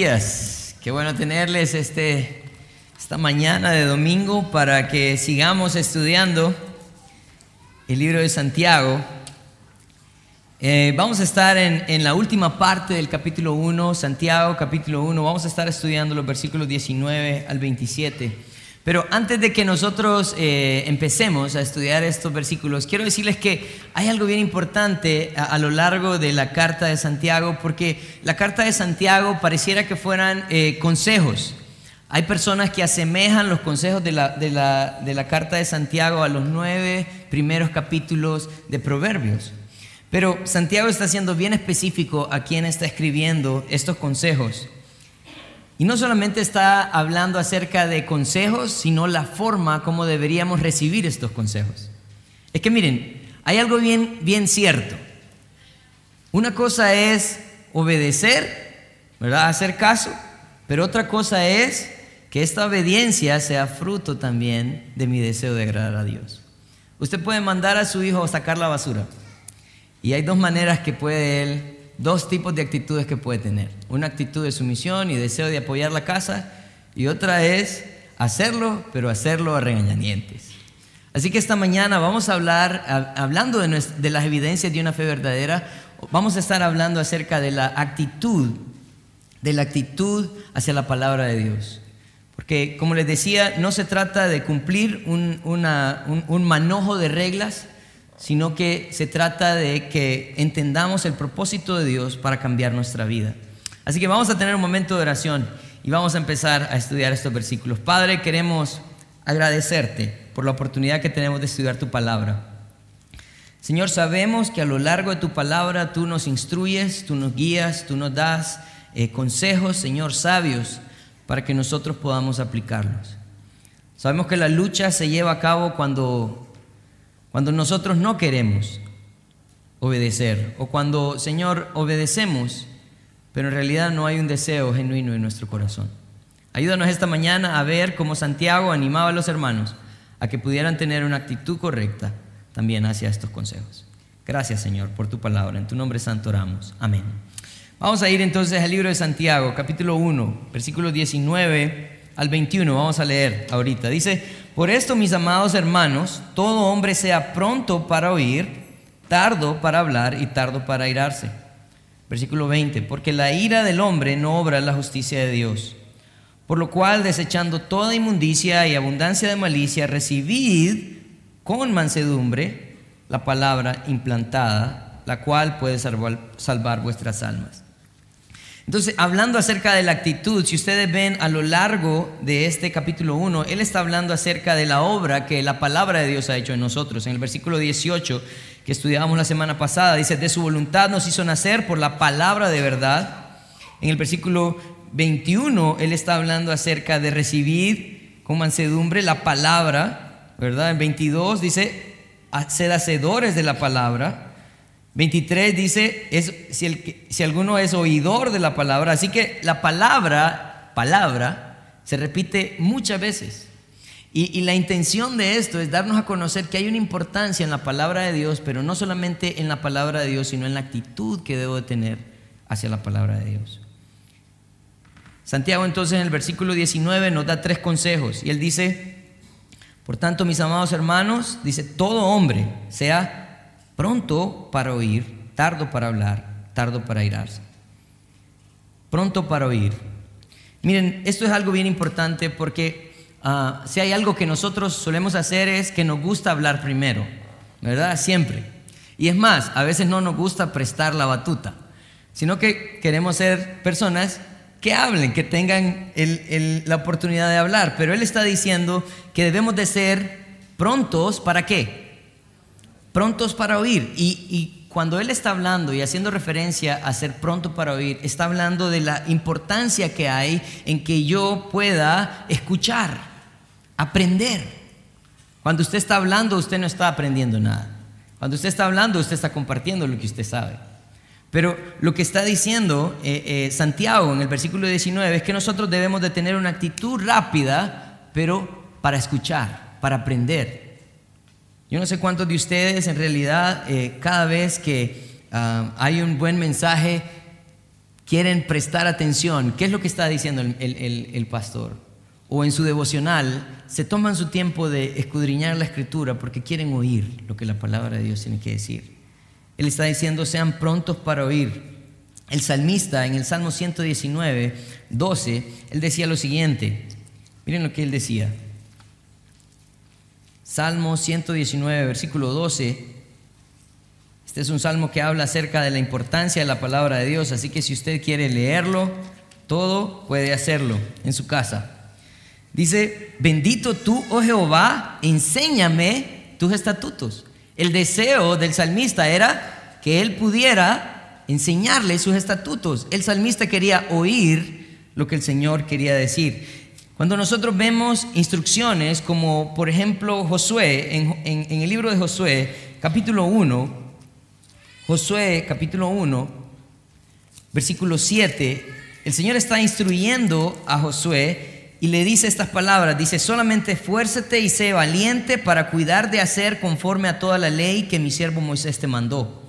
días. Qué bueno tenerles este, esta mañana de domingo para que sigamos estudiando el libro de Santiago. Eh, vamos a estar en, en, la última parte del capítulo 1, Santiago capítulo 1. Vamos a estar estudiando los versículos 19 al 27. Pero antes de que nosotros eh, empecemos a estudiar estos versículos, quiero decirles que hay algo bien importante a, lo largo de la carta de Santiago, porque la carta de Santiago pareciera que fueran eh, consejos. Hay personas que asemejan los consejos de la, de, la, de la carta de Santiago a los nueve primeros capítulos de Proverbios. Pero Santiago está siendo bien específico a quien está escribiendo estos consejos. Y no solamente está hablando acerca de consejos, sino la forma como deberíamos recibir estos consejos. Es que miren, hay algo bien, bien cierto. Una cosa es obedecer, ¿verdad? Hacer caso, pero otra cosa es que esta obediencia sea fruto también de mi deseo de agradar a Dios. Usted puede mandar a su hijo a sacar la basura. Y hay dos maneras que puede él dos tipos de actitudes que puede tener. Una actitud de sumisión y deseo de apoyar la casa y otra es hacerlo, pero hacerlo a regañadientes. Así que esta mañana vamos a hablar, hablando de, de las evidencias de una fe verdadera, vamos a estar hablando acerca de la actitud, de la actitud hacia la palabra de Dios. Porque, como les decía, no se trata de cumplir un, un manojo de reglas, sino que se trata de que entendamos el propósito de Dios para cambiar nuestra vida. Así que vamos a tener un momento de oración y vamos a empezar a estudiar estos versículos. Padre, queremos agradecerte por la oportunidad que tenemos de estudiar tu palabra. Señor, sabemos que a lo largo de tu palabra tú nos instruyes, tú nos guías, tú nos das eh, consejos, Señor, sabios, para que nosotros podamos aplicarlos. Sabemos que la lucha se lleva a cabo cuando cuando nosotros no queremos obedecer o cuando, Señor, obedecemos, pero en realidad no hay un deseo genuino en nuestro corazón. Ayúdanos esta mañana a ver cómo Santiago animaba a los hermanos a que pudieran tener una actitud correcta también hacia estos consejos. Gracias, Señor, por tu palabra. En tu nombre santo oramos. Amén. Vamos a ir entonces al libro de Santiago, capítulo 1, versículos 19 al 21. Vamos a leer ahorita. Dice, por esto, mis amados hermanos, todo hombre sea pronto para oír, tardo para hablar y tardo para airarse. Versículo 20, porque la ira del hombre no obra la justicia de Dios. Por lo cual, desechando toda inmundicia y abundancia de malicia, recibid con mansedumbre la palabra implantada, la cual puede salvar, salvar vuestras almas. Entonces, hablando acerca de la actitud, si ustedes ven a lo largo de este capítulo 1, él está hablando acerca de la obra que la palabra de Dios ha hecho en nosotros. En el versículo 18 que estudiábamos la semana pasada, dice, de su voluntad nos hizo nacer por la palabra de verdad. En el versículo 21, él está hablando acerca de recibir con mansedumbre la palabra, ¿verdad? En 22 dice, sed hacedores de la palabra. 23 dice, es, si, el, si alguno es oidor de la palabra, así que la palabra, palabra, se repite muchas veces. Y, y, la intención de esto es darnos a conocer que hay una importancia en la palabra de Dios, pero no solamente en la palabra de Dios, sino en la actitud que debo de tener hacia la palabra de Dios. Santiago entonces en el versículo 19 nos da tres consejos y él dice, por tanto mis amados hermanos, dice, todo hombre sea Pronto para oír, tardo para hablar, tardo para irarse. Pronto para oír. Miren, esto es algo bien importante porque ah, si hay algo que nosotros solemos hacer es que nos gusta hablar primero, ¿verdad? Siempre. Y es más, a veces no nos gusta prestar la batuta, sino que queremos ser personas que hablen, que tengan la oportunidad de hablar. Pero Él está diciendo que debemos de ser prontos para qué? Prontos para oír. Y, cuando Él está hablando y haciendo referencia a ser pronto para oír, está hablando de la importancia que hay en que yo pueda escuchar, aprender. Cuando usted está hablando, usted no está aprendiendo nada. Cuando usted está hablando, usted está compartiendo lo que usted sabe. Pero lo que está diciendo eh, eh, Santiago en el versículo 19 es que nosotros debemos de tener una actitud rápida, pero para escuchar, para aprender. Yo no sé cuántos de ustedes en realidad eh, cada vez que ah, hay un buen mensaje quieren prestar atención, ¿qué es lo que está diciendo el, pastor? O en su devocional, se toman su tiempo de escudriñar la escritura porque quieren oír lo que la palabra de Dios tiene que decir. Él está diciendo, sean prontos para oír. El salmista en el Salmo 119, 12, él decía lo siguiente. Miren lo que él decía. Salmo 119, versículo 12. Este es un salmo que habla acerca de la importancia de la palabra de Dios, así que si usted quiere leerlo, todo puede hacerlo en su casa. Dice, bendito tú, oh Jehová, enséñame tus estatutos. El deseo del salmista era que él pudiera enseñarle sus estatutos. El salmista quería oír lo que el Señor quería decir. Cuando nosotros vemos instrucciones como por ejemplo Josué, en, el libro de Josué, capítulo 1, Josué capítulo 1, versículo 7, el Señor está instruyendo a Josué y le dice estas palabras, dice, solamente esfuérzate y sé valiente para cuidar de hacer conforme a toda la ley que mi siervo Moisés te mandó.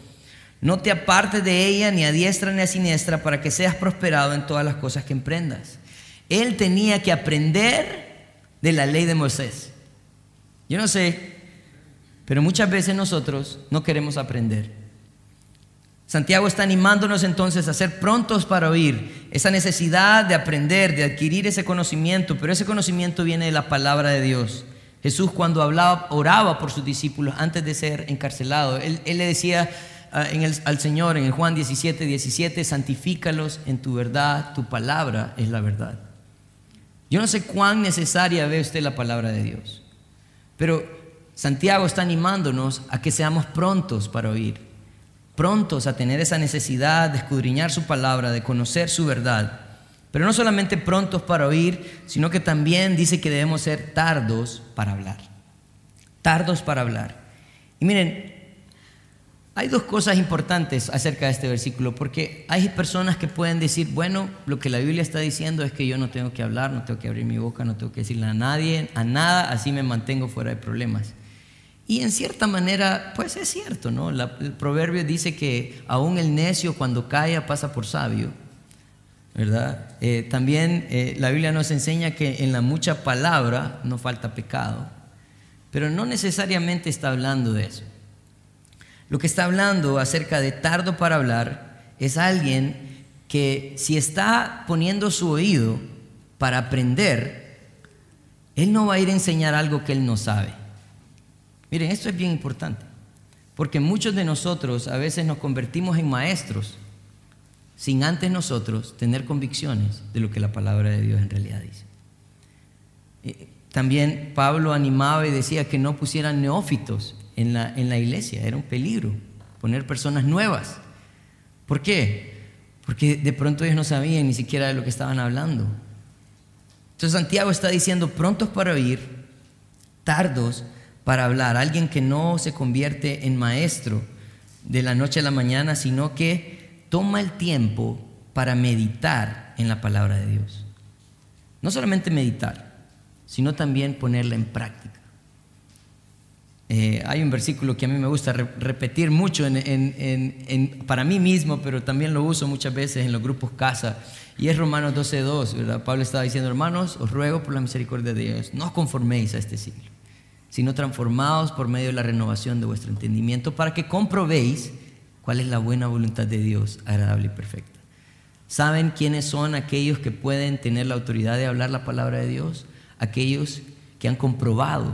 No te apartes de ella ni a diestra ni a siniestra para que seas prosperado en todas las cosas que emprendas. Él tenía que aprender de la ley de Moisés. Yo no sé, pero muchas veces nosotros no queremos aprender. Santiago está animándonos entonces a ser prontos para oír esa necesidad de aprender, de adquirir ese conocimiento, pero ese conocimiento viene de la palabra de Dios. Jesús cuando hablaba, oraba por sus discípulos antes de ser encarcelado, él, le decía ah, al Señor en Juan 17, 17, santifícalos en tu verdad, tu palabra es la verdad. Yo no sé cuán necesaria ve usted la palabra de Dios, pero Santiago está animándonos a que seamos prontos para oír prontos a tener esa necesidad de escudriñar su palabra, de conocer su verdad. Pero no solamente prontos para oír, sino que también dice que debemos ser tardos para hablar. Tardos para hablar. Y miren, hay dos cosas importantes acerca de este versículo, porque hay personas que pueden decir, bueno, lo que la Biblia está diciendo es que yo no tengo que hablar, no tengo que abrir mi boca, no tengo que decirle a nadie, a nada, así me mantengo fuera de problemas. Y en cierta manera, pues es cierto, ¿no? el proverbio dice que aún el necio cuando calla pasa por sabio, ¿verdad? Eh, también eh, la Biblia nos enseña que en la mucha palabra no falta pecado, pero no necesariamente está hablando de eso. Lo que está hablando acerca de tardo para hablar es alguien que si está poniendo su oído para aprender, él no va a ir a enseñar algo que él no sabe. Miren, esto es bien importante, porque muchos de nosotros a veces nos convertimos en maestros sin antes nosotros tener convicciones de lo que la palabra de Dios en realidad dice. Eh, también Pablo animaba y decía que no pusieran neófitos en la, en la iglesia, era un peligro poner personas nuevas. ¿Por qué? Porque de pronto ellos no sabían ni siquiera de lo que estaban hablando. Entonces Santiago está diciendo, prontos para oír, tardos para hablar, alguien que no se convierte en maestro de la noche a la mañana, sino que toma el tiempo para meditar en la palabra de Dios. No solamente meditar, sino también ponerla en práctica. Eh, hay un versículo que a mí me gusta repetir mucho para mí mismo, pero también lo uso muchas veces en los grupos casa, y es Romanos 12.2, ¿verdad? Pablo estaba diciendo, hermanos, os ruego por la misericordia de Dios, no os conforméis a este siglo sino transformados por medio de la renovación de vuestro entendimiento para que comprobéis cuál es la buena voluntad de Dios, agradable y perfecta. ¿Saben quiénes son aquellos que pueden tener la autoridad de hablar la palabra de Dios? Aquellos que han comprobado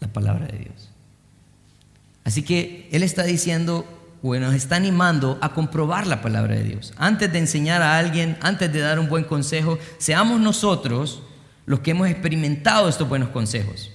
la palabra de Dios. Así que Él está diciendo, bueno, está animando a comprobar la palabra de Dios. Antes de enseñar a alguien, antes de dar un buen consejo, seamos nosotros los que hemos experimentado estos buenos consejos.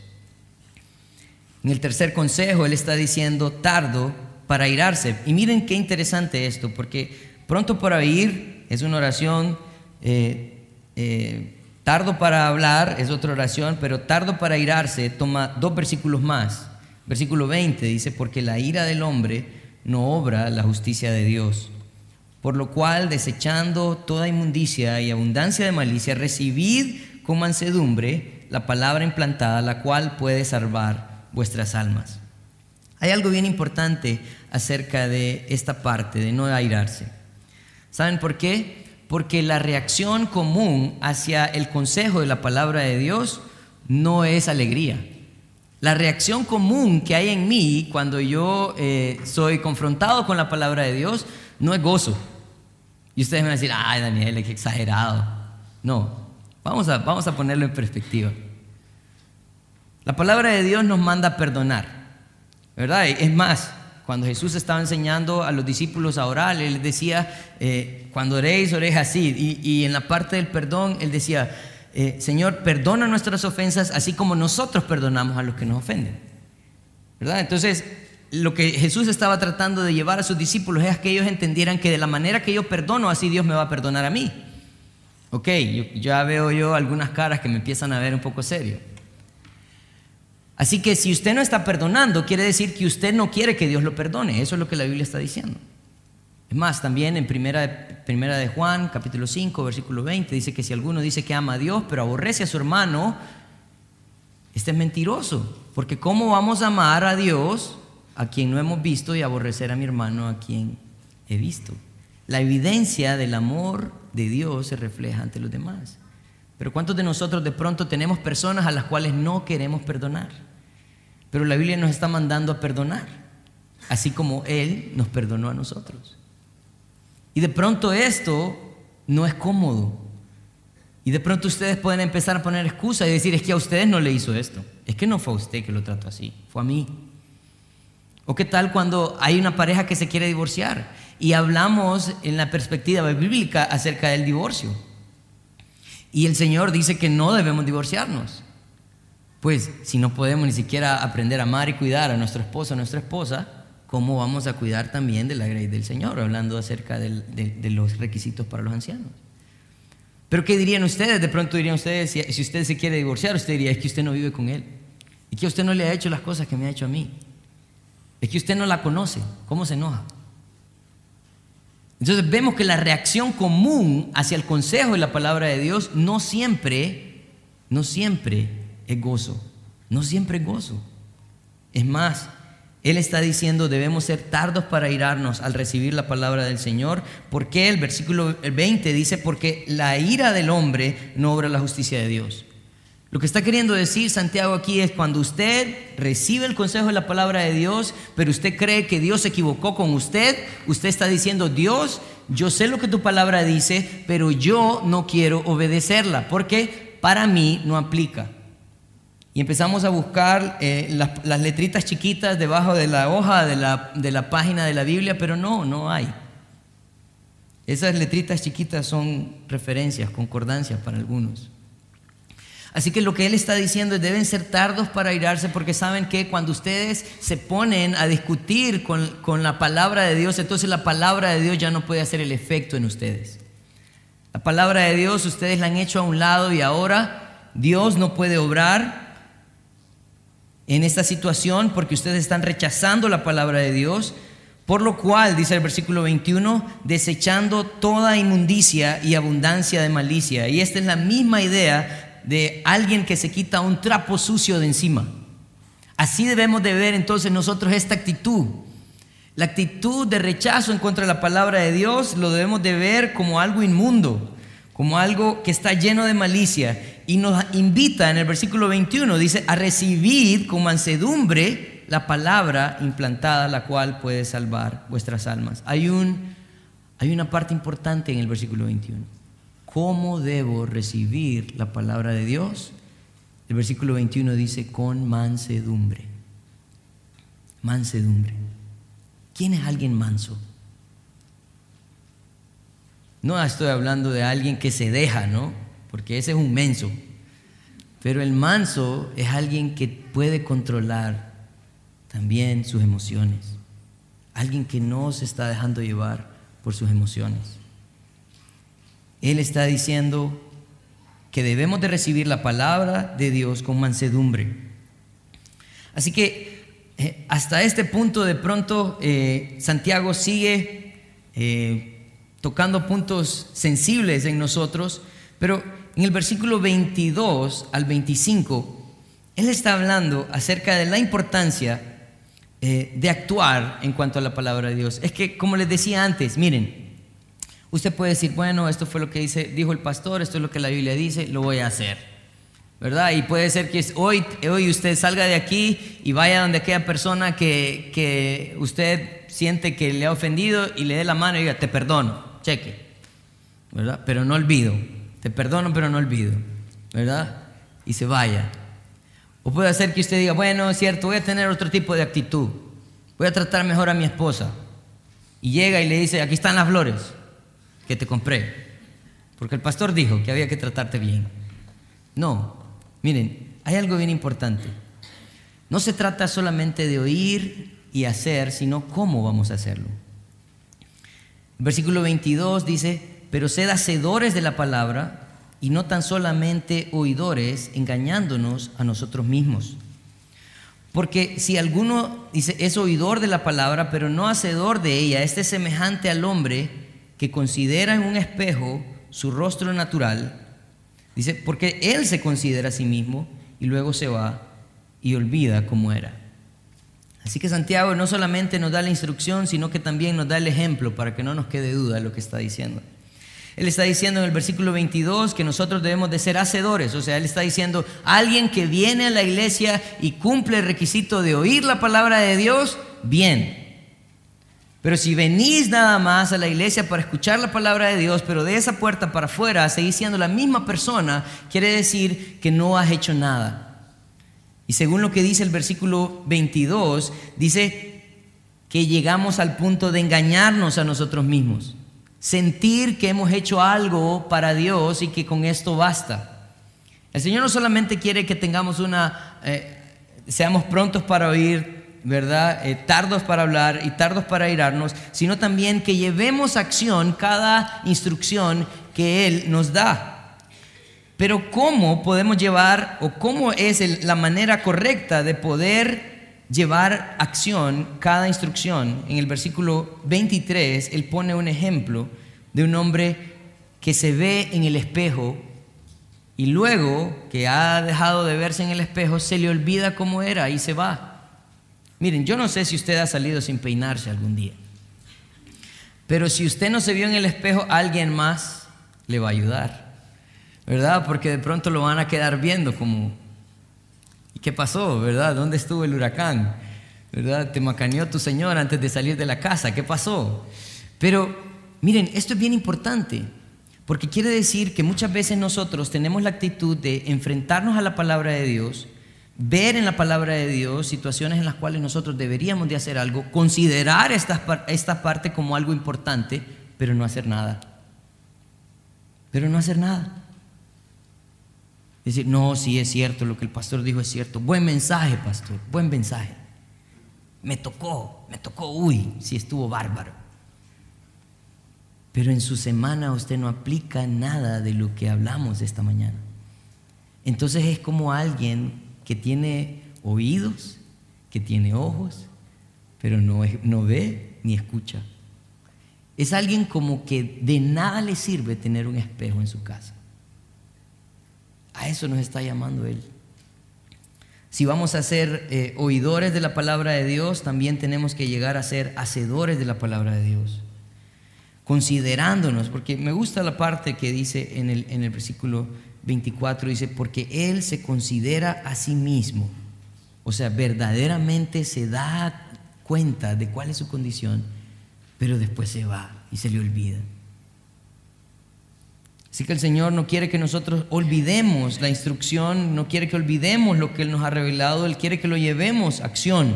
En el tercer consejo, él está diciendo tardo para irarse. Y miren qué interesante esto, porque pronto para ir es una oración, eh, eh, tardo para hablar es otra oración, pero tardo para irarse toma dos versículos más. Versículo 20 dice, porque la ira del hombre no obra la justicia de Dios. Por lo cual, desechando toda inmundicia y abundancia de malicia, recibid con mansedumbre la palabra implantada, la cual puede salvar vuestras almas. Hay algo bien importante acerca de esta parte, de no airarse. ¿Saben por qué? porque la reacción común hacia el consejo de la palabra de Dios no es alegría. La reacción común que hay en mí cuando yo eh, soy confrontado con la palabra de Dios no es gozo. Y ustedes me van a decir, ay Daniel, qué exagerado. No, vamos a, vamos a ponerlo en perspectiva. La palabra de Dios nos manda a perdonar, ¿verdad? Es más, cuando Jesús estaba enseñando a los discípulos a orar, Él decía, eh, cuando oréis, oréis así. Y, en la parte del perdón, Él decía, eh, Señor, perdona nuestras ofensas, así como nosotros perdonamos a los que nos ofenden. ¿Verdad? Entonces, lo que Jesús estaba tratando de llevar a sus discípulos es que ellos entendieran que de la manera que yo perdono, así Dios me va a perdonar a mí. Ok, ya veo yo algunas caras que me empiezan a ver un poco serio. Así que si usted no está perdonando, quiere decir que usted no quiere que Dios lo perdone. Eso es lo que la Biblia está diciendo. Es más, también en primera primera de Juan, capítulo 5, versículo 20, dice que si alguno dice que ama a Dios, pero aborrece a su hermano, este es mentiroso. Porque ¿cómo vamos a amar a Dios a quien no hemos visto y aborrecer a mi hermano a quien he visto? La evidencia del amor de Dios se refleja ante los demás. Pero ¿cuántos de nosotros de pronto tenemos personas a las cuales no queremos perdonar? Pero la Biblia nos está mandando a perdonar, así como Él nos perdonó a nosotros. Y de pronto esto no es cómodo. Y de pronto ustedes pueden empezar a poner excusas y decir, es que a ustedes no le hizo esto. Es que no fue a usted que lo trató así, fue a mí. ¿O qué tal cuando hay una pareja que se quiere divorciar y hablamos en la perspectiva bíblica acerca del divorcio? Y el Señor dice que no debemos divorciarnos. Pues si no podemos ni siquiera aprender a amar y cuidar a nuestro esposo o nuestra esposa, ¿cómo vamos a cuidar también de la gracia del Señor? Hablando acerca de, los requisitos para los ancianos. Pero ¿qué dirían ustedes? De pronto dirían ustedes, si, usted se quiere divorciar, usted diría, es que usted no vive con él. Y que usted no le ha hecho las cosas que me ha hecho a mí. Es que usted no la conoce. ¿Cómo se enoja? Entonces vemos que la reacción común hacia el consejo de la palabra de Dios no siempre, no siempre es gozo, no siempre es gozo. Es más, Él está diciendo debemos ser tardos para irarnos al recibir la palabra del Señor, porque el versículo 20 dice, porque la ira del hombre no obra la justicia de Dios. Lo que está queriendo decir Santiago aquí es cuando usted recibe el consejo de la palabra de Dios, pero usted cree que Dios se equivocó con usted, usted está diciendo, Dios, yo sé lo que tu palabra dice, pero yo no quiero obedecerla, porque para mí no aplica. Y empezamos a buscar eh, las, letritas chiquitas debajo de la hoja de la, de la página de la Biblia, pero no, no hay. Esas letritas chiquitas son referencias, concordancias para algunos. Así que lo que él está diciendo es deben ser tardos para irarse porque saben que cuando ustedes se ponen a discutir con, la palabra de Dios, entonces la palabra de Dios ya no puede hacer el efecto en ustedes. La palabra de Dios ustedes la han hecho a un lado y ahora Dios no puede obrar en esta situación porque ustedes están rechazando la palabra de Dios. Por lo cual, dice el versículo 21, desechando toda inmundicia y abundancia de malicia. Y esta es la misma idea de alguien que se quita un trapo sucio de encima. Así debemos de ver entonces nosotros esta actitud. La actitud de rechazo en contra de la palabra de Dios lo debemos de ver como algo inmundo, como algo que está lleno de malicia. Y nos invita en el versículo 21, dice, a recibir con mansedumbre la palabra implantada, la cual puede salvar vuestras almas. Hay, un, hay una parte importante en el versículo 21. ¿Cómo debo recibir la palabra de Dios? El versículo 21 dice, con mansedumbre. Mansedumbre. ¿Quién es alguien manso? No estoy hablando de alguien que se deja, ¿no? Porque ese es un menso. Pero el manso es alguien que puede controlar también sus emociones. Alguien que no se está dejando llevar por sus emociones. Él está diciendo que debemos de recibir la palabra de Dios con mansedumbre. Así que eh, hasta este punto de pronto eh, Santiago sigue eh, tocando puntos sensibles en nosotros, pero en el versículo 22 al 25, él está hablando acerca de la importancia de actuar en cuanto a la palabra de Dios. Es que, como les decía antes, miren, Usted puede decir, bueno, esto fue lo que dice, dijo el pastor, esto es lo que la Biblia dice, lo voy a hacer. ¿Verdad? Y puede ser que hoy, hoy usted salga de aquí y vaya donde aquella persona que, que usted siente que le ha ofendido y le dé la mano y diga, te perdono, cheque. ¿Verdad? Pero no olvido. Te perdono, pero no olvido. ¿Verdad? Y se vaya. O puede ser que usted diga, bueno, es cierto, voy a tener otro tipo de actitud. Voy a tratar mejor a mi esposa. Y llega y le dice, aquí están las flores que te compré. Porque el pastor dijo que había que tratarte bien. No, miren, hay algo bien importante. No se trata solamente de oír y hacer, sino cómo vamos a hacerlo. versículo 22 dice, pero sed hacedores de la palabra y no tan solamente oidores, engañándonos a nosotros mismos. Porque si alguno dice es oidor de la palabra, pero no hacedor de ella, este es semejante al hombre que considera en un espejo su rostro natural, dice, porque él se considera a sí mismo y luego se va y olvida cómo era. Así que Santiago no solamente nos da la instrucción, sino que también nos da el ejemplo para que no nos quede duda de lo que está diciendo. Él está diciendo en el versículo 22 que nosotros debemos de ser hacedores, o sea, él está diciendo, alguien que viene a la iglesia y cumple el requisito de oír la palabra de Dios, bien, pero si venís nada más a la iglesia para escuchar la palabra de Dios, pero de esa puerta para afuera seguís siendo la misma persona, quiere decir que no has hecho nada. Y según lo que dice el versículo 22, dice que llegamos al punto de engañarnos a nosotros mismos, sentir que hemos hecho algo para Dios y que con esto basta. El Señor no solamente quiere que tengamos una, eh, seamos prontos para oír ¿verdad? Eh, tardos para hablar y tardos para irarnos, sino también que llevemos acción cada instrucción que Él nos da. Pero ¿cómo podemos llevar o cómo es la manera correcta de poder llevar acción cada instrucción? En el versículo 23, Él pone un ejemplo de un hombre que se ve en el espejo y luego que ha dejado de verse en el espejo, se le olvida cómo era y se va. Miren, yo no sé si usted ha salido sin peinarse algún día, pero si usted no se vio en el espejo, alguien más le va a ayudar, ¿verdad? Porque de pronto lo van a quedar viendo como, ¿y qué pasó, verdad? ¿Dónde estuvo el huracán? ¿Verdad? Te macaneó tu señor antes de salir de la casa, ¿qué pasó? Pero miren, esto es bien importante. Porque quiere decir que muchas veces nosotros tenemos la actitud de enfrentarnos a la palabra de Dios ver en la palabra de Dios situaciones en las cuales nosotros deberíamos de hacer algo, considerar esta, esta parte como algo importante, pero no hacer nada. Pero no hacer nada. Decir, no, sí es cierto, lo que el pastor dijo es cierto. Buen mensaje, pastor, buen mensaje. Me tocó, me tocó, uy, sí estuvo bárbaro. Pero en su semana usted no aplica nada de lo que hablamos esta mañana. Entonces es como alguien que tiene oídos, que tiene ojos, pero no, no ve ni escucha. Es alguien como que de nada le sirve tener un espejo en su casa. A eso nos está llamando Él. Si vamos a ser eh, oidores de la palabra de Dios, también tenemos que llegar a ser hacedores de la palabra de Dios. Considerándonos, porque me gusta la parte que dice en el, en el versículo 24 dice, porque Él se considera a sí mismo, o sea, verdaderamente se da cuenta de cuál es su condición, pero después se va y se le olvida. Así que el Señor no quiere que nosotros olvidemos la instrucción, no quiere que olvidemos lo que Él nos ha revelado, Él quiere que lo llevemos a acción.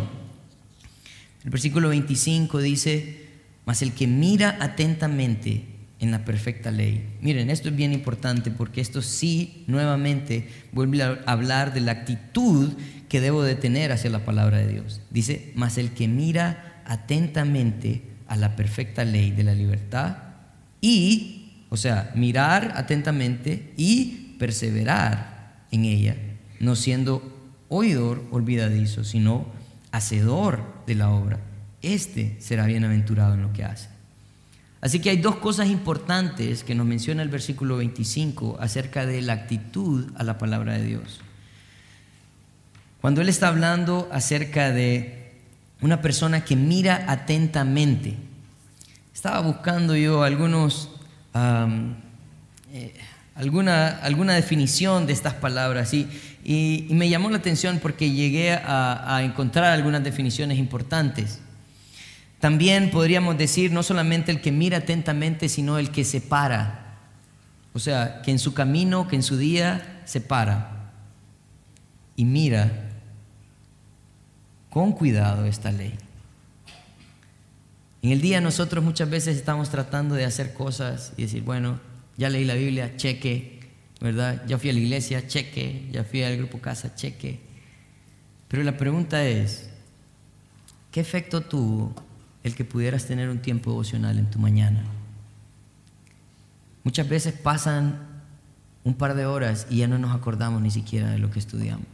El versículo 25 dice, mas el que mira atentamente en la perfecta ley. Miren, esto es bien importante porque esto sí nuevamente vuelve a hablar de la actitud que debo de tener hacia la palabra de Dios. Dice, mas el que mira atentamente a la perfecta ley de la libertad y, o sea, mirar atentamente y perseverar en ella, no siendo oidor olvidadizo, sino hacedor de la obra. Este será bienaventurado en lo que hace. Así que hay dos cosas importantes que nos menciona el versículo 25 acerca de la actitud a la palabra de Dios. Cuando Él está hablando acerca de una persona que mira atentamente, estaba buscando yo algunos, eh, alguna, alguna definición de estas palabras y, y, me llamó la atención porque llegué a, a encontrar algunas definiciones importantes. También podríamos decir no solamente el que mira atentamente, sino el que se para. O sea, que en su camino, que en su día se para y mira con cuidado esta ley. En el día nosotros muchas veces estamos tratando de hacer cosas y decir, bueno, ya leí la Biblia, cheque, ¿verdad? Ya fui a la iglesia, cheque, ya fui al grupo casa, cheque. Pero la pregunta es, ¿qué efecto tuvo el que pudieras tener un tiempo devocional en tu mañana? Muchas veces pasan un par de horas y ya no nos acordamos ni siquiera de lo que estudiamos.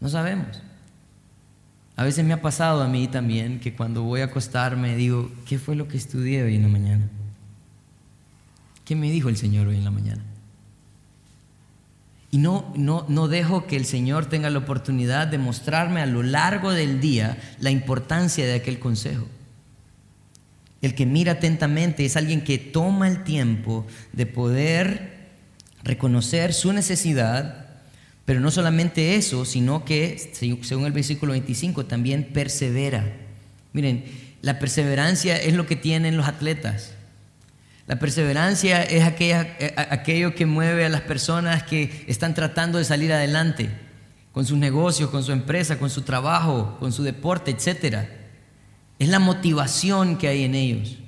No sabemos. A veces me ha pasado a mí también que cuando voy a acostarme digo, ¿qué fue lo que estudié hoy en la mañana? ¿Qué me dijo el Señor hoy en la mañana? Y no, no, no dejo que el Señor tenga la oportunidad de mostrarme a lo largo del día la importancia de aquel consejo. El que mira atentamente es alguien que toma el tiempo de poder reconocer su necesidad pero no solamente eso, sino que, según el versículo 25, también persevera. Miren, la perseverancia es lo que tienen los atletas. La perseverancia es aquella, eh, aquello que mueve a las personas que están tratando de salir adelante con sus negocios, con su empresa, con su trabajo, con su deporte, etc. Es la motivación que hay en ellos.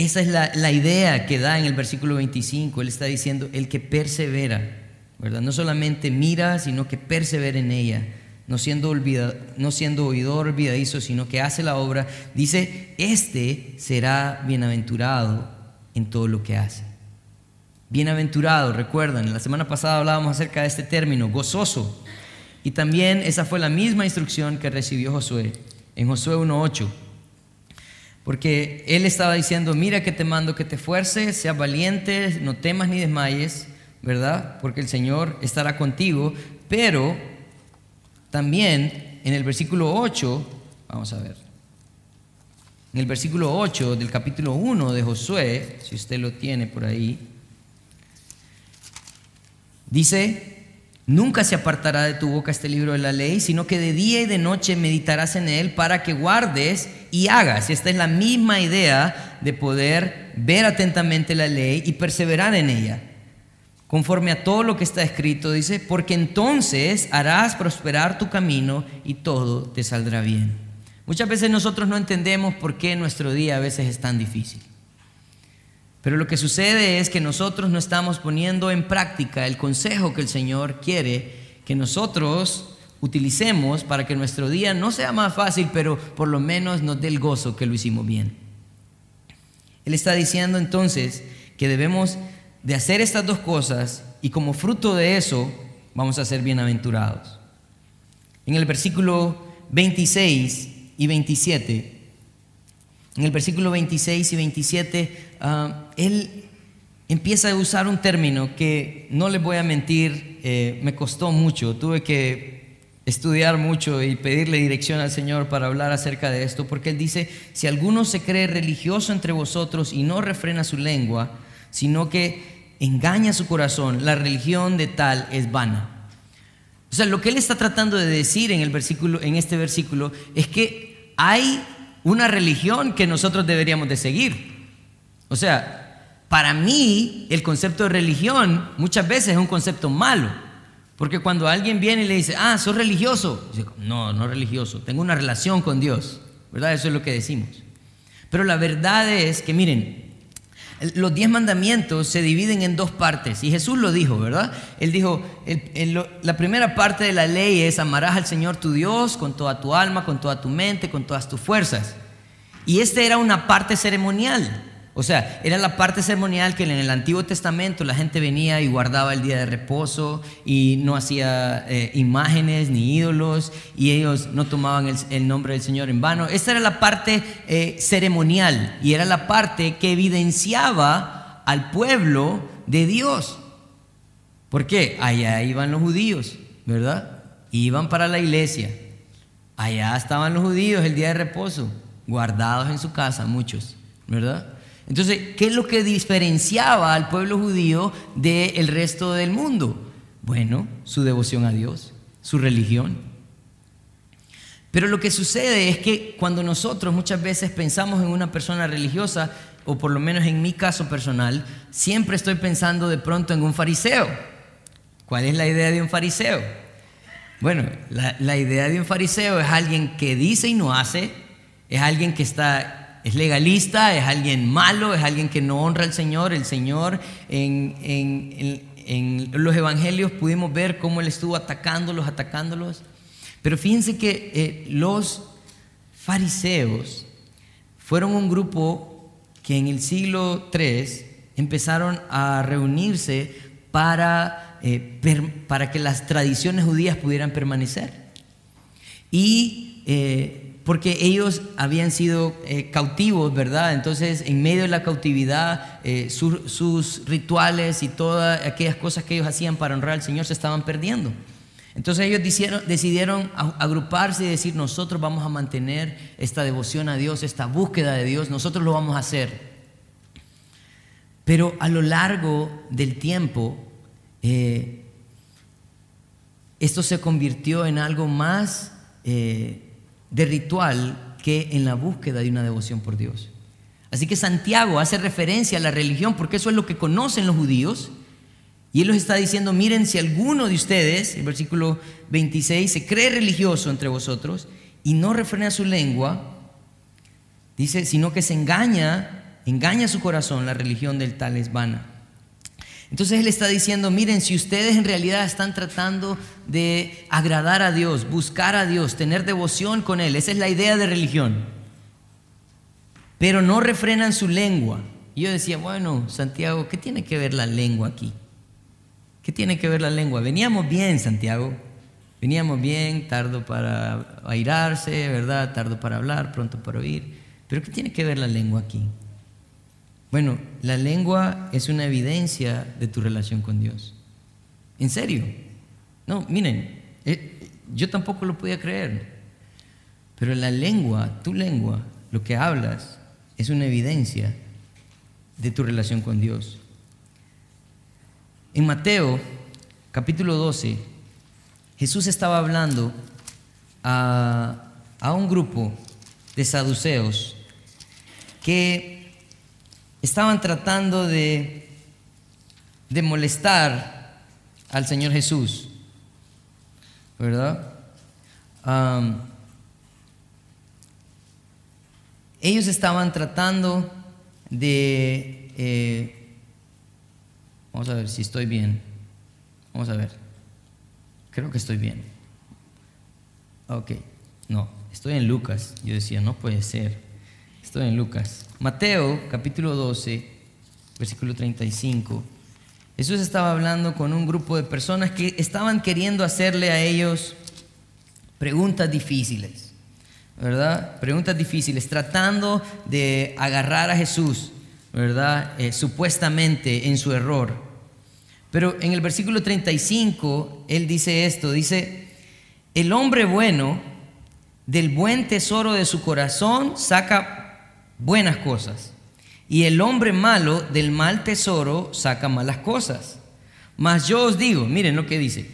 Esa es la, idea que da en el versículo 25. Él está diciendo, el que persevera, ¿verdad? No solamente mira, sino que persevera en ella, no siendo, no siendo oidor olvidadizo, sino que hace la obra. Dice, este será bienaventurado en todo lo que hace. Bienaventurado, recuerdan, la semana pasada hablábamos acerca de este término, gozoso. Y también esa fue la misma instrucción que recibió Josué en Josué 1.8. Porque él estaba diciendo, mira que te mando que te fuerces, seas valiente, no temas ni desmayes, ¿verdad? Porque el Señor estará contigo. Pero también en el versículo 8, vamos a ver, en el versículo 8 del capítulo 1 de Josué, si usted lo tiene por ahí, dice, Nunca se apartará de tu boca este libro de la ley, sino que de día y de noche meditarás en él para que guardes y hagas. Esta es la misma idea de poder ver atentamente la ley y perseverar en ella. Conforme a todo lo que está escrito, dice, porque entonces harás prosperar tu camino y todo te saldrá bien. Muchas veces nosotros no entendemos por qué nuestro día a veces es tan difícil. Pero lo que sucede es que nosotros no estamos poniendo en práctica el consejo que el Señor quiere que nosotros utilicemos para que nuestro día no sea más fácil, pero por lo menos nos dé el gozo que lo hicimos bien. Él está diciendo entonces que debemos de hacer estas dos cosas y como fruto de eso vamos a ser bienaventurados. En el versículo 26 y 27 en el versículo 26 y 27, ah, él empieza a usar un término que no les voy a mentir, eh, me costó mucho, tuve que estudiar mucho y pedirle dirección al Señor para hablar acerca de esto, porque Él dice, si alguno se cree religioso entre vosotros y no refrena su lengua, sino que engaña su corazón, la religión de tal es vana. O sea, lo que Él está tratando de decir en, el versículo, en este versículo es que hay una religión que nosotros deberíamos de seguir. O sea, para mí el concepto de religión muchas veces es un concepto malo. Porque cuando alguien viene y le dice, ah, sos religioso, no, no religioso, tengo una relación con Dios, ¿verdad? Eso es lo que decimos. Pero la verdad es que, miren, los diez mandamientos se dividen en dos partes y Jesús lo dijo, ¿verdad? Él dijo, la primera parte de la ley es amarás al Señor tu Dios con toda tu alma, con toda tu mente, con todas tus fuerzas. Y esta era una parte ceremonial. O sea, era la parte ceremonial que en el Antiguo Testamento la gente venía y guardaba el día de reposo y no hacía eh, imágenes ni ídolos y ellos no tomaban el, nombre del Señor en vano. Esta era la parte eh, ceremonial y era la parte que evidenciaba al pueblo de Dios. ¿Por qué? Allá iban los judíos, ¿verdad? Iban para la iglesia. Allá estaban los judíos el día de reposo, guardados en su casa, muchos, ¿verdad? Entonces, ¿qué es lo que diferenciaba al pueblo judío del resto del mundo? Bueno, su devoción a Dios, su religión. Pero lo que sucede es que cuando nosotros muchas veces pensamos en una persona religiosa, o por lo menos en mi caso personal, siempre estoy pensando de pronto en un fariseo. ¿Cuál es la idea de un fariseo? Bueno, la, idea de un fariseo es alguien que dice y no hace, es alguien que está, es legalista, es alguien malo, es alguien que no honra al Señor. El Señor en, en los evangelios pudimos ver cómo Él estuvo atacándolos, atacándolos. Pero fíjense que eh, los fariseos fueron un grupo que en el siglo III empezaron a reunirse para, eh, para que las tradiciones judías pudieran permanecer. Y eh, porque ellos habían sido cautivos, ¿verdad? Entonces, en medio de la cautividad, sus rituales y todas aquellas cosas que ellos hacían para honrar al Señor se estaban perdiendo. Entonces ellos decidieron, agruparse y decir, nosotros vamos a mantener esta devoción a Dios, esta búsqueda de Dios, nosotros lo vamos a hacer. Pero a lo largo del tiempo, eh, esto se convirtió en algo más eh, de ritual que en la búsqueda de una devoción por Dios. Así que Santiago hace referencia a la religión porque eso es lo que conocen los judíos y él los está diciendo, miren, si alguno de ustedes, el versículo 26, se cree religioso entre vosotros y no refrena su lengua, dice, sino que se engaña, engaña su corazón, la religión del tal es vana. Entonces él está diciendo, miren, si ustedes en realidad están tratando de agradar a Dios, buscar a Dios, tener devoción con Él, esa es la idea de religión, pero no refrenan su lengua. Y yo decía, bueno, Santiago, ¿qué tiene que ver la lengua aquí? ¿Qué tiene que ver la lengua? Veníamos bien, Santiago. Veníamos bien, tardo para airarse, ¿verdad? Tardo para hablar, pronto para oír. Pero ¿qué tiene que ver la lengua aquí? Bueno, la lengua es una evidencia de tu relación con Dios. ¿En serio? No, miren, eh, yo tampoco lo podía creer. Pero la lengua, tu lengua, lo que hablas, es una evidencia de tu relación con Dios. En Mateo capítulo 12, Jesús estaba hablando a, un grupo de saduceos que estaban tratando de, de molestar al Señor Jesús, ¿verdad? ellos estaban tratando de eh, Vamos a ver si estoy bien. Vamos a ver. Creo que estoy bien. Ok, no, estoy en Lucas. Yo decía, no puede ser. Estoy en Lucas. Mateo, capítulo 12, versículo 35. Jesús estaba hablando con un grupo de personas que estaban queriendo hacerle a ellos preguntas difíciles, ¿verdad? Preguntas difíciles, tratando de agarrar a Jesús ¿verdad? Eh, supuestamente en su error. Pero en el versículo 35, él dice esto, dice, el hombre bueno del buen tesoro de su corazón saca buenas cosas, y el hombre malo del mal tesoro saca malas cosas. Mas yo os digo, miren lo que dice,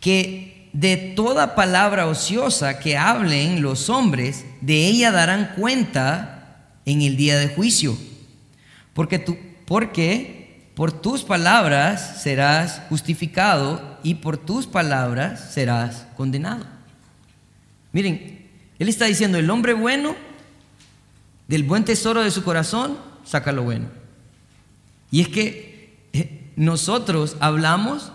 que de toda palabra ociosa que hablen los hombres, de ella darán cuenta en el día de juicio porque, tú, porque por tus palabras serás justificado y por tus palabras serás condenado. Miren, él está diciendo, el hombre bueno, del buen tesoro de su corazón, saca lo bueno. Y es que eh, nosotros hablamos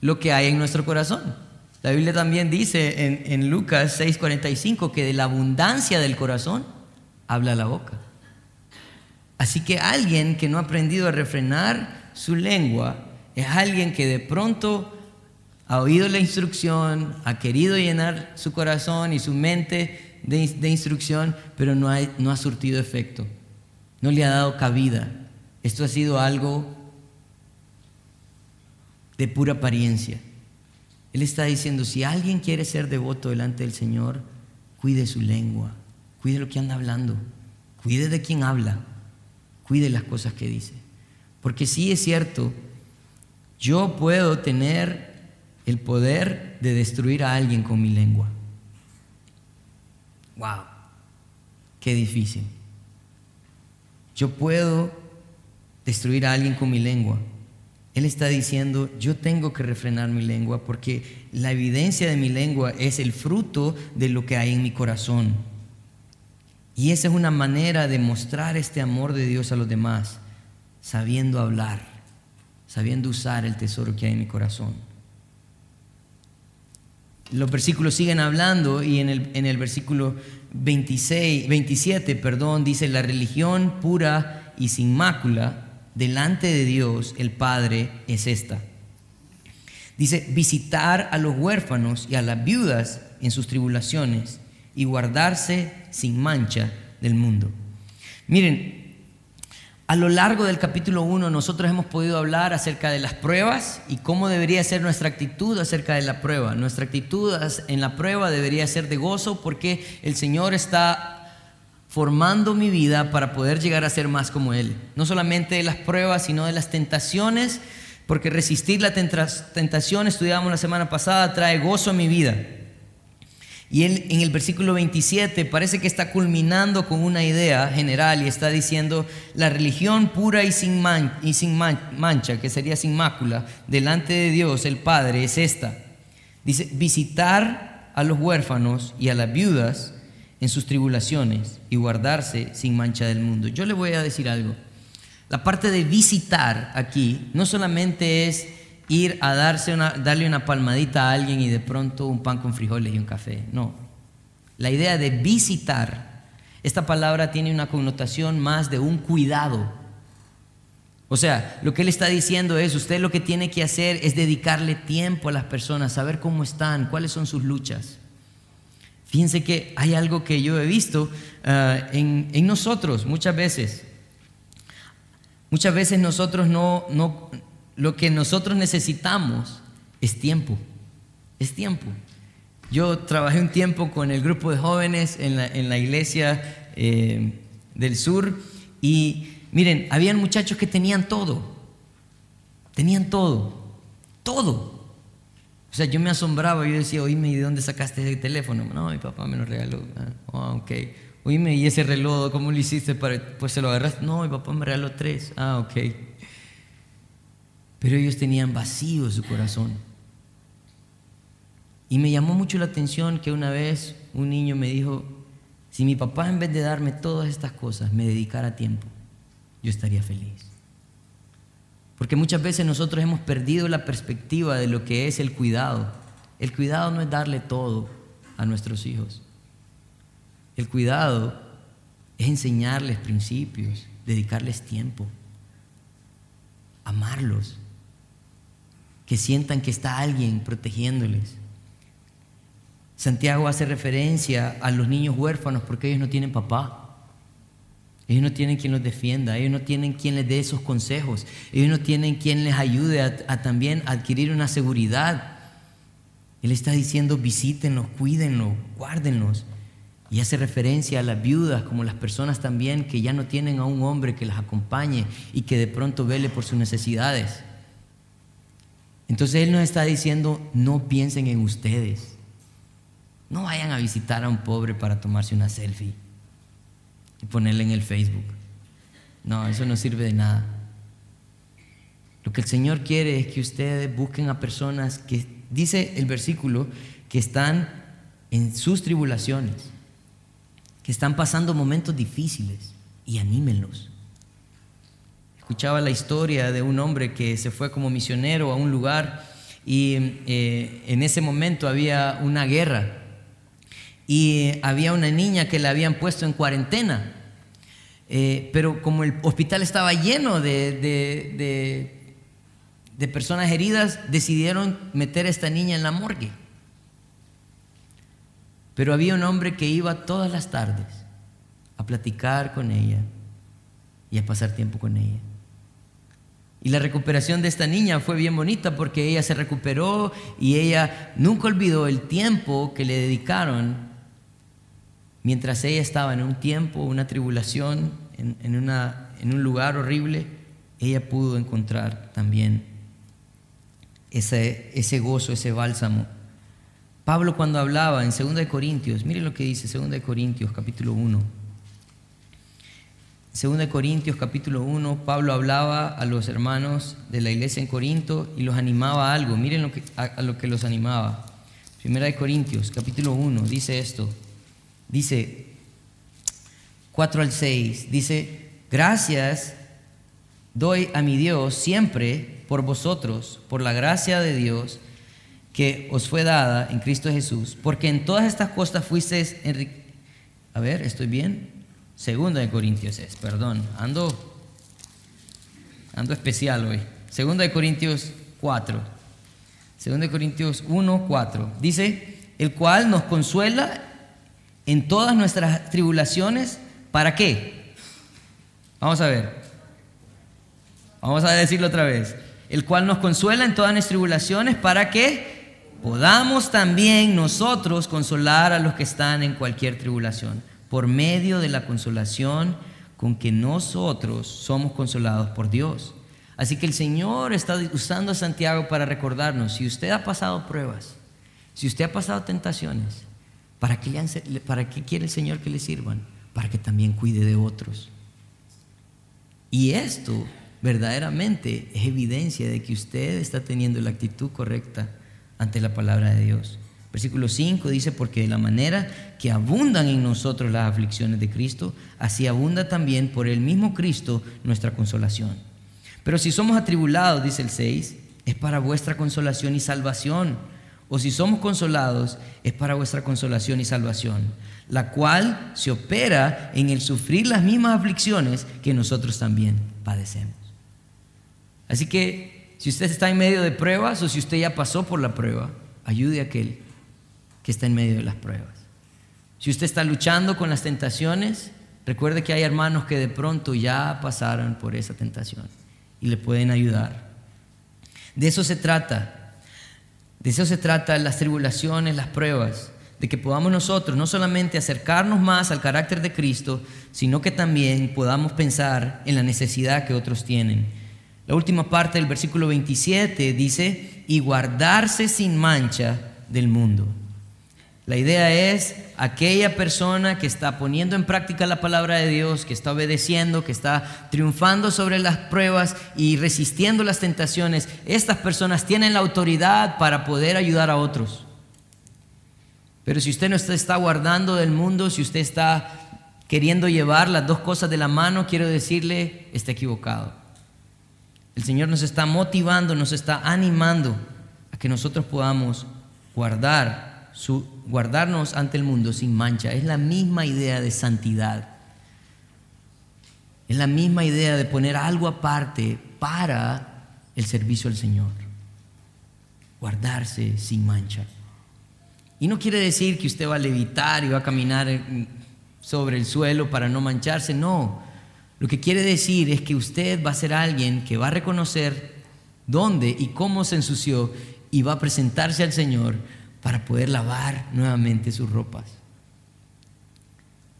lo que hay en nuestro corazón. La Biblia también dice en, en Lucas 6:45 que de la abundancia del corazón habla la boca. Así que alguien que no ha aprendido a refrenar su lengua es alguien que de pronto ha oído la instrucción, ha querido llenar su corazón y su mente de, instrucción, pero no ha, no ha surtido efecto, no le ha dado cabida. Esto ha sido algo de pura apariencia. Él está diciendo, si alguien quiere ser devoto delante del Señor, cuide su lengua, cuide lo que anda hablando, cuide de quien habla. Cuide las cosas que dice. Porque sí es cierto, yo puedo tener el poder de destruir a alguien con mi lengua. Wow, qué difícil. Yo puedo destruir a alguien con mi lengua. Él está diciendo, yo tengo que refrenar mi lengua porque la evidencia de mi lengua es el fruto de lo que hay en mi corazón. Y esa es una manera de mostrar este amor de Dios a los demás, sabiendo hablar, sabiendo usar el tesoro que hay en mi corazón. Los versículos siguen hablando y en el, en el versículo 26, 27 perdón, dice, la religión pura y sin mácula delante de Dios el Padre es esta. Dice, visitar a los huérfanos y a las viudas en sus tribulaciones y guardarse sin mancha del mundo. Miren, a lo largo del capítulo 1 nosotros hemos podido hablar acerca de las pruebas y cómo debería ser nuestra actitud acerca de la prueba. Nuestra actitud en la prueba debería ser de gozo porque el Señor está formando mi vida para poder llegar a ser más como Él. No solamente de las pruebas, sino de las tentaciones, porque resistir la tentación, estudiamos la semana pasada, trae gozo a mi vida. Y en el versículo 27 parece que está culminando con una idea general y está diciendo, la religión pura y sin, y sin mancha, que sería sin mácula, delante de Dios el Padre es esta. Dice, visitar a los huérfanos y a las viudas en sus tribulaciones y guardarse sin mancha del mundo. Yo le voy a decir algo. La parte de visitar aquí no solamente es ir a darse una, darle una palmadita a alguien y de pronto un pan con frijoles y un café. No. La idea de visitar, esta palabra tiene una connotación más de un cuidado. O sea, lo que él está diciendo es, usted lo que tiene que hacer es dedicarle tiempo a las personas, saber cómo están, cuáles son sus luchas. Fíjense que hay algo que yo he visto ah, en, en, nosotros muchas veces. Muchas veces nosotros no, no, lo que nosotros necesitamos es tiempo, es tiempo. Yo trabajé un tiempo con el grupo de jóvenes en la, iglesia eh, del sur y miren, habían muchachos que tenían todo, tenían todo, todo. O sea, yo me asombraba, yo decía, oíme, ¿y de dónde sacaste ese teléfono? No, mi papá me lo regaló. Ah, oh, ok. Oíme, ¿y ese reloj cómo lo hiciste? Para... Pues se lo agarraste. No, mi papá me regaló tres. Ah, ok. Pero ellos tenían vacío su corazón. Y me llamó mucho la atención que una vez un niño me dijo, si mi papá en vez de darme todas estas cosas me dedicara tiempo, yo estaría feliz. Porque muchas veces nosotros hemos perdido la perspectiva de lo que es el cuidado. El cuidado no es darle todo a nuestros hijos. El cuidado es enseñarles principios, dedicarles tiempo, amarlos, que sientan que está alguien protegiéndoles. Santiago hace referencia a los niños huérfanos porque ellos no tienen papá. Ellos no tienen quien los defienda, ellos no tienen quien les dé esos consejos, ellos no tienen quien les ayude a, también adquirir una seguridad. Él está diciendo visítenlos, cuídenlos, guárdenlos. Y hace referencia a las viudas como las personas también que ya no tienen a un hombre que las acompañe y que de pronto vele por sus necesidades. Entonces Él nos está diciendo, no piensen en ustedes. No vayan a visitar a un pobre para tomarse una selfie y ponerla en el Facebook. No, eso no sirve de nada. Lo que el Señor quiere es que ustedes busquen a personas que, dice el versículo, que están en sus tribulaciones, que están pasando momentos difíciles y anímenlos. Escuchaba la historia de un hombre que se fue como misionero a un lugar y eh, en ese momento había una guerra y había una niña que la habían puesto en cuarentena. Eh, pero como el hospital estaba lleno de, de, personas heridas, decidieron meter a esta niña en la morgue. Pero había un hombre que iba todas las tardes a platicar con ella y a pasar tiempo con ella. Y la recuperación de esta niña fue bien bonita porque ella se recuperó y ella nunca olvidó el tiempo que le dedicaron mientras ella estaba en un tiempo, una tribulación, en, un lugar horrible, ella pudo encontrar también ese, ese gozo, ese bálsamo. Pablo cuando hablaba en 2 Corintios, mire lo que dice 2 Corintios capítulo 1. 2 Corintios capítulo 1, Pablo hablaba a los hermanos de la iglesia en Corinto y los animaba a algo. Miren lo que, a, lo que los animaba. 1 Corintios capítulo 1 dice esto. Dice 4 al 6, dice, gracias doy a mi Dios siempre por vosotros, por la gracia de Dios que os fue dada en Cristo Jesús, porque en todas estas cosas fuisteis A ver, ¿estoy bien? Segunda de Corintios es, perdón, ando, ando especial hoy. Segunda de Corintios 4. Segunda de Corintios 1, 4. Dice, el cual nos consuela en todas nuestras tribulaciones. ¿Para qué? Vamos a ver. Vamos a decirlo otra vez. El cual nos consuela en todas nuestras tribulaciones para que podamos también nosotros consolar a los que están en cualquier tribulación, por medio de la consolación con que nosotros somos consolados por Dios. Así que el Señor está usando a Santiago para recordarnos, si usted ha pasado pruebas, si usted ha pasado tentaciones, ¿para qué, para qué quiere el Señor que le sirvan? Para que también cuide de otros. Y esto verdaderamente es evidencia de que usted está teniendo la actitud correcta ante la palabra de Dios. Versículo 5 dice, porque de la manera que abundan en nosotros las aflicciones de Cristo, así abunda también por el mismo Cristo nuestra consolación. Pero si somos atribulados, dice el 6, es para vuestra consolación y salvación. O si somos consolados, es para vuestra consolación y salvación, la cual se opera en el sufrir las mismas aflicciones que nosotros también padecemos. Así que si usted está en medio de pruebas o si usted ya pasó por la prueba, ayude a aquel que está en medio de las pruebas. Si usted está luchando con las tentaciones, recuerde que hay hermanos que de pronto ya pasaron por esa tentación y le pueden ayudar. De eso se trata. De eso se trata las tribulaciones, las pruebas, de que podamos nosotros no solamente acercarnos más al carácter de Cristo, sino que también podamos pensar en la necesidad que otros tienen la última parte del versículo 27 dice, y guardarse sin mancha del mundo. La idea es aquella persona que está poniendo en práctica la palabra de Dios, que está obedeciendo, que está triunfando sobre las pruebas y resistiendo las tentaciones. Estas personas tienen la autoridad para poder ayudar a otros. Pero si usted no está guardando del mundo, si usted está queriendo llevar las dos cosas de la mano, quiero decirle, está equivocado. El Señor nos está motivando, nos está animando a que nosotros podamos guardar guardarnos ante el mundo sin mancha. Es la misma idea de santidad. Es la misma idea de poner algo aparte para el servicio al Señor. Guardarse sin mancha. Y no quiere decir que usted va a levitar y va a caminar sobre el suelo para no mancharse, no. Lo que quiere decir es que usted va a ser alguien que va a reconocer dónde y cómo se ensució y va a presentarse al Señor para poder lavar nuevamente sus ropas.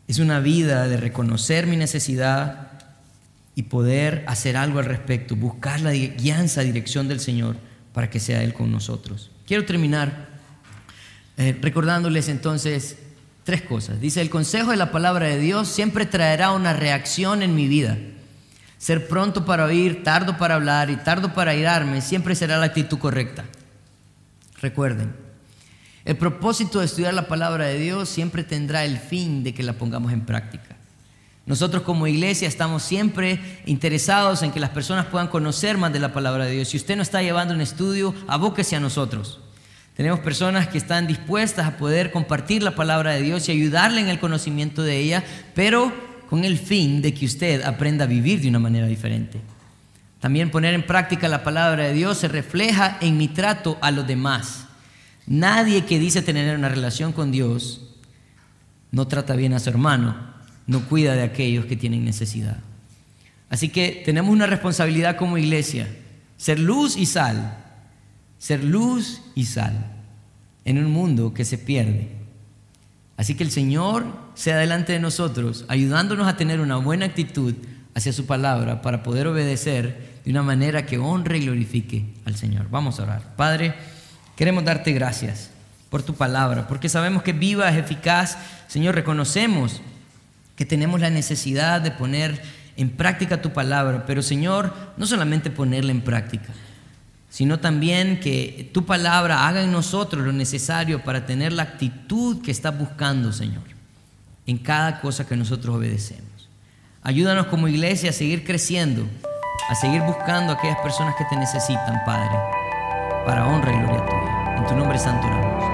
Es una vida de reconocer mi necesidad y poder hacer algo al respecto, buscar la guianza, dirección del Señor para que sea Él con nosotros. Quiero terminar eh, recordándoles entonces Tres cosas. Dice, el consejo de la palabra de Dios siempre traerá una reacción en mi vida. Ser pronto para oír, tardo para hablar y tardo para irarme siempre será la actitud correcta. Recuerden, el propósito de estudiar la palabra de Dios siempre tendrá el fin de que la pongamos en práctica. Nosotros como iglesia estamos siempre interesados en que las personas puedan conocer más de la palabra de Dios. Si usted no está llevando un estudio, abóquese a nosotros. Tenemos personas que están dispuestas a poder compartir la palabra de Dios y ayudarle en el conocimiento de ella, pero con el fin de que usted aprenda a vivir de una manera diferente. También poner en práctica la palabra de Dios se refleja en mi trato a los demás. Nadie que dice tener una relación con Dios no trata bien a su hermano, no cuida de aquellos que tienen necesidad. Así que tenemos una responsabilidad como iglesia, ser luz y sal ser luz y sal en un mundo que se pierde. Así que el Señor sea delante de nosotros, ayudándonos a tener una buena actitud hacia su palabra para poder obedecer de una manera que honre y glorifique al Señor. Vamos a orar. Padre, queremos darte gracias por tu palabra, porque sabemos que viva, es eficaz. Señor, reconocemos que tenemos la necesidad de poner en práctica tu palabra, pero Señor, no solamente ponerla en práctica, sino también que tu palabra haga en nosotros lo necesario para tener la actitud que estás buscando, Señor, en cada cosa que nosotros obedecemos. Ayúdanos como iglesia a seguir creciendo, a seguir buscando a aquellas personas que te necesitan, Padre, para honra y gloria tuya. En tu nombre santo oramos.